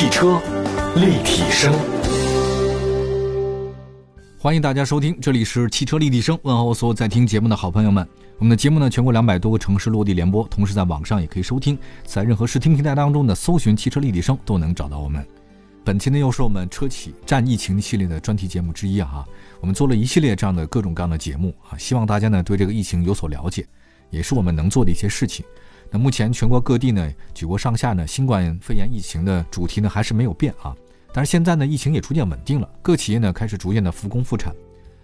汽车立体声，欢迎大家收听，这里是汽车立体声。问候所有在听节目的好朋友们。我们的节目呢，全国两百多个城市落地联播，同时在网上也可以收听，在任何视听平台当中的搜寻“汽车立体声”都能找到我们。本期呢，又是我们车企战疫情系列的专题节目之一啊。我们做了一系列这样的各种各样的节目啊，希望大家呢对这个疫情有所了解，也是我们能做的一些事情。那目前全国各地呢，举国上下呢，新冠肺炎疫情的主题呢还是没有变啊。但是现在呢，疫情也逐渐稳定了，各企业呢开始逐渐的复工复产。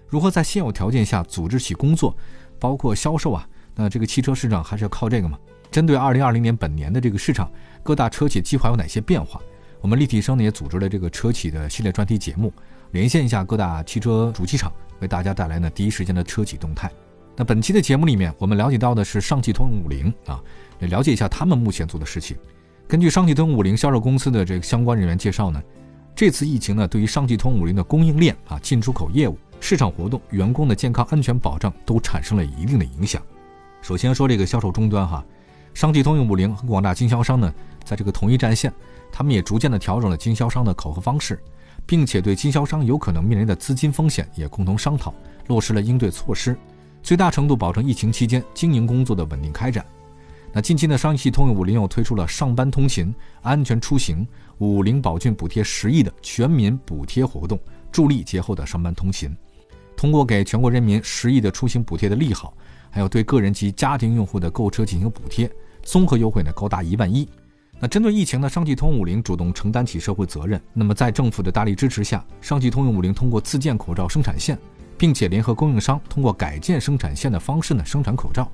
如何在现有条件下组织起工作，包括销售啊？那这个汽车市场还是要靠这个嘛？针对二零二零年本年的这个市场，各大车企计划有哪些变化？我们立体声呢也组织了这个车企的系列专题节目，连线一下各大汽车主机厂，为大家带来呢第一时间的车企动态。那本期的节目里面，我们了解到的是上汽通用五菱啊。了解一下他们目前做的事情。根据上汽通用五菱销售公司的这个相关人员介绍呢，这次疫情呢，对于上汽通用五菱的供应链啊、进出口业务、市场活动、员工的健康安全保障都产生了一定的影响。首先说这个销售终端哈，上汽通用五菱和广大经销商呢，在这个统一战线，他们也逐渐的调整了经销商的考核方式，并且对经销商有可能面临的资金风险也共同商讨，落实了应对措施，最大程度保证疫情期间经营工作的稳定开展。那近期呢，上汽通用五菱又推出了上班通勤、安全出行、五菱宝骏补贴十亿的全民补贴活动，助力节后的上班通勤。通过给全国人民十亿的出行补贴的利好，还有对个人及家庭用户的购车进行补贴，综合优惠呢高达一万一。那针对疫情呢，上汽通用五菱主动承担起社会责任。那么在政府的大力支持下，上汽通用五菱通过自建口罩生产线，并且联合供应商通过改建生产线的方式呢生产口罩。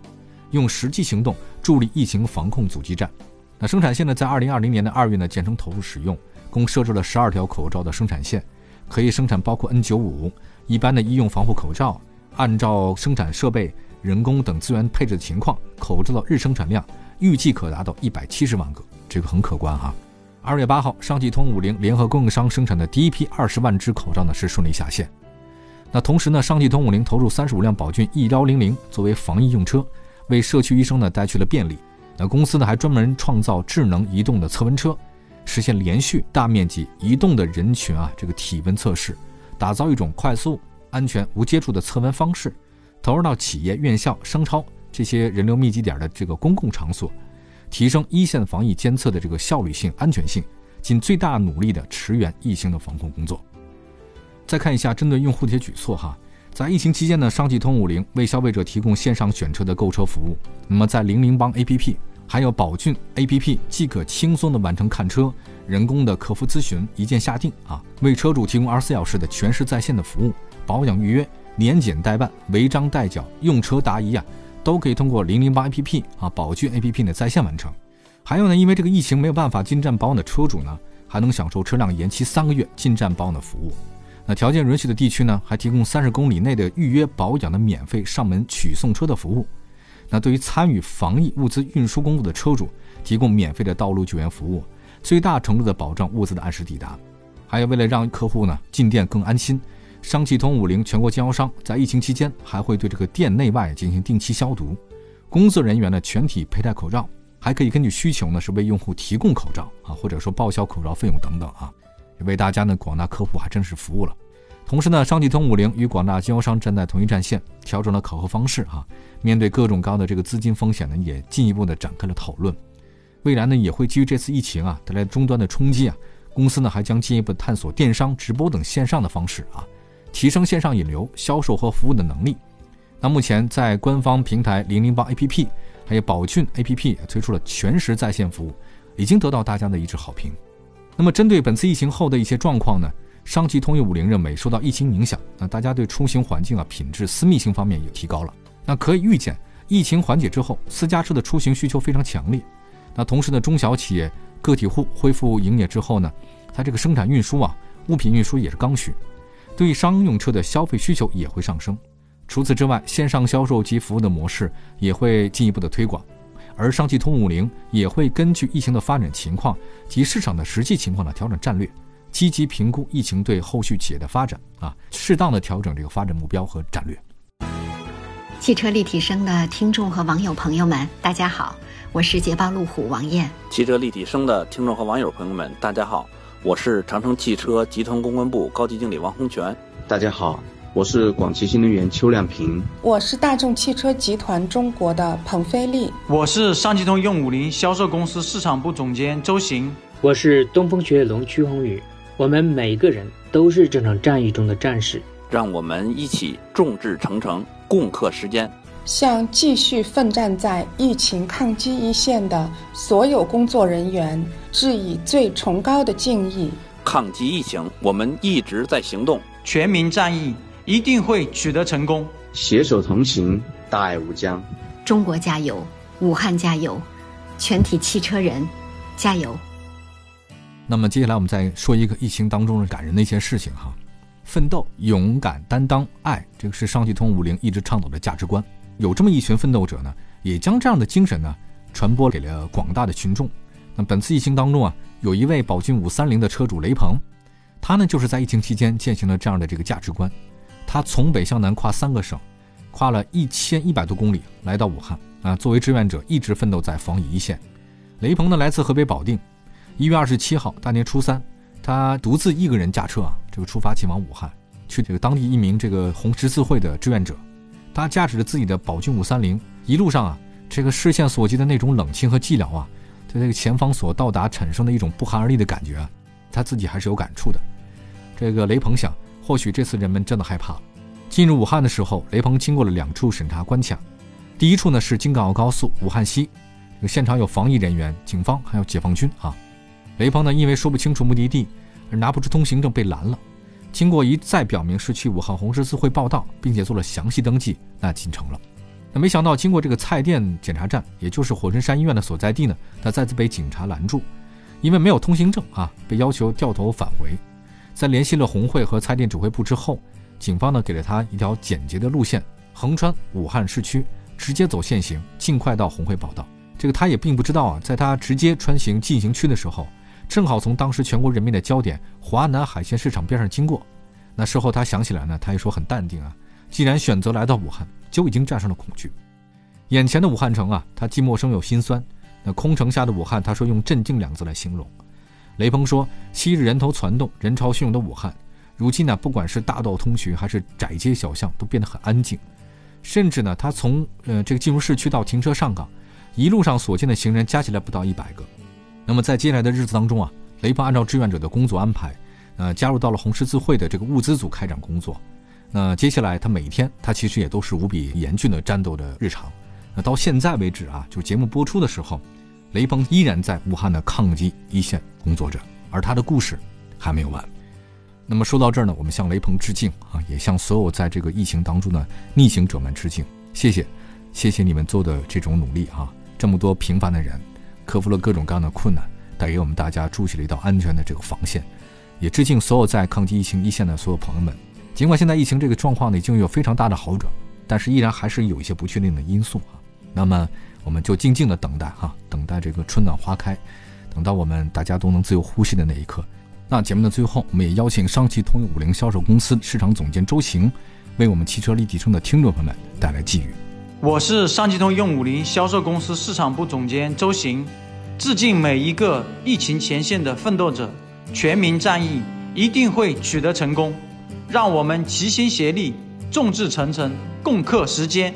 用实际行动助力疫情防控阻击战。那生产线呢，在二零二零年的二月呢，建成投入使用，共设置了十二条口罩的生产线，可以生产包括 N 九五一般的医用防护口罩。按照生产设备、人工等资源配置的情况，口罩的日生产量预计可达到一百七十万个，这个很可观哈。二月八号，上汽通五菱联合供应商生产的第一批二十万只口罩呢，是顺利下线。那同时呢，上汽通五菱投入三十五辆宝骏 E 幺零零作为防疫用车。为社区医生呢带去了便利，那公司呢还专门创造智能移动的测温车，实现连续大面积移动的人群啊这个体温测试，打造一种快速、安全、无接触的测温方式，投入到企业、院校、商超这些人流密集点的这个公共场所，提升一线防疫监测的这个效率性、安全性，尽最大努力的驰援疫情的防控工作。再看一下针对用户的一些举措哈。在疫情期间呢，上汽通五菱为消费者提供线上选车的购车服务。那么在零零帮 APP 还有宝骏 APP，即可轻松的完成看车、人工的客服咨询、一键下定啊，为车主提供二十四小时的全时在线的服务，保养预约、年检代办、违章代缴、用车答疑啊，都可以通过零零八 APP 啊，宝骏 APP 呢在线完成。还有呢，因为这个疫情没有办法进站保养的车主呢，还能享受车辆延期三个月进站保养的服务。那条件允许的地区呢，还提供三十公里内的预约保养的免费上门取送车的服务。那对于参与防疫物资运输工作的车主，提供免费的道路救援服务，最大程度的保障物资的按时抵达。还有为了让客户呢进店更安心，上汽通五菱全国经销商在疫情期间还会对这个店内外进行定期消毒，工作人员呢全体佩戴口罩，还可以根据需求呢是为用户提供口罩啊，或者说报销口罩费用等等啊。为大家呢，广大客户还真是服务了。同时呢，上汽通五菱与广大经销商站在同一战线，调整了考核方式啊。面对各种高的这个资金风险呢，也进一步的展开了讨论。未来呢，也会基于这次疫情啊带来终端的冲击啊，公司呢还将进一步探索电商、直播等线上的方式啊，提升线上引流、销售和服务的能力。那目前在官方平台零零八 APP 还有宝骏 APP 推出了全时在线服务，已经得到大家的一致好评。那么，针对本次疫情后的一些状况呢，上汽通用五菱认为，受到疫情影响，那大家对出行环境啊、品质、私密性方面也提高了。那可以预见，疫情缓解之后，私家车的出行需求非常强烈。那同时呢，中小企业、个体户恢复营业之后呢，它这个生产运输啊、物品运输也是刚需，对商用车的消费需求也会上升。除此之外，线上销售及服务的模式也会进一步的推广。而上汽通用五菱也会根据疫情的发展情况及市场的实际情况呢调整战略，积极评估疫情对后续企业的发展啊，适当的调整这个发展目标和战略。汽车立体声的听众和网友朋友们，大家好，我是捷豹路虎王艳。汽车立体声的听众和网友朋友们，大家好，我是长城汽车集团公关部高级经理王洪全。大家好，我是广汽新能源邱亮平。我是大众汽车集团中国的彭飞利。我是上汽通用五菱销售公司市场部总监周行。我是东风雪铁龙曲宏宇。我们每个人都是这场战役中的战士。让我们一起众志成城，共克时艰。向继续奋战在疫情抗击一线的所有工作人员致以最崇高的敬意。抗击疫情，我们一直在行动。全民战役一定会取得成功。携手同行，大爱无疆。中国加油，武汉加油，全体汽车人加油。那么接下来我们再说一个疫情当中的感人的一些事情哈。奋斗、勇敢、担当、爱，这个是上汽通五菱一直倡导的价值观。有这么一群奋斗者呢，也将这样的精神呢传播给了广大的群众。那本次疫情当中啊，有一位宝骏五三零的车主雷鹏，他呢就是在疫情期间践行了这样的这个价值观。他从北向南跨三个省，跨了一千一百多公里来到武汉啊，作为志愿者一直奋斗在防疫一线。雷鹏呢来自河北保定，一月二十七号大年初三，他独自一个人驾车啊，这个出发前往武汉，去这个当地一名这个红十字会的志愿者。他驾驶着自己的宝骏五三零，一路上啊，这个视线所及的那种冷清和寂寥啊，对这个前方所到达产生的一种不寒而栗的感觉啊，他自己还是有感触的。这个雷鹏想，或许这次人们真的害怕了。进入武汉的时候，雷鹏经过了两处审查关卡，第一处呢是京港澳高速武汉西，这个现场有防疫人员、警方还有解放军啊。雷鹏呢因为说不清楚目的地而拿不出通行证被拦了。经过一再表明是去武汉红十字会报道，并且做了详细登记，那进城了。那没想到经过这个蔡甸检查站，也就是火神山医院的所在地呢，他再次被警察拦住，因为没有通行证啊，被要求掉头返回。在联系了红会和蔡甸指挥部之后，警方呢给了他一条简洁的路线，横穿武汉市区，直接走限行，尽快到红会报道。这个他也并不知道啊，在他直接穿行禁行区的时候。正好从当时全国人民的焦点华南海鲜市场边上经过，那事后他想起来呢，他也说很淡定啊。既然选择来到武汉，就已经战胜了恐惧。眼前的武汉城啊，他既陌生又心酸。那空城下的武汉，他说用镇静两字来形容。雷锋说，昔日人头攒动、人潮汹涌的武汉，如今呢，不管是大道通衢还是窄街小巷，都变得很安静。甚至呢，他从呃这个进入市区到停车上岗，一路上所见的行人加起来不到一百个。那么在接下来的日子当中啊，雷鹏按照志愿者的工作安排，呃，加入到了红十字会的这个物资组开展工作。那接下来他每天他其实也都是无比严峻的战斗的日常。那到现在为止啊，就节目播出的时候，雷鹏依然在武汉的抗击一线工作着，而他的故事还没有完。那么说到这儿呢，我们向雷鹏致敬啊，也向所有在这个疫情当中的逆行者们致敬，谢谢，谢谢你们做的这种努力啊，这么多平凡的人。克服了各种各样的困难，带给我们大家筑起了一道安全的这个防线。也致敬所有在抗击疫情一线的所有朋友们。尽管现在疫情这个状况呢已经有非常大的好转，但是依然还是有一些不确定的因素啊。那么我们就静静的等待哈，等待这个春暖花开，等到我们大家都能自由呼吸的那一刻。那节目的最后，我们也邀请上汽通用五菱销售公司市场总监周行，为我们汽车立体声的听众朋友们带来寄语。我是上汽通用五菱销售公司市场部总监周行。致敬每一个疫情前线的奋斗者，全民战役一定会取得成功，让我们齐心协力，众志成城，共克时艰。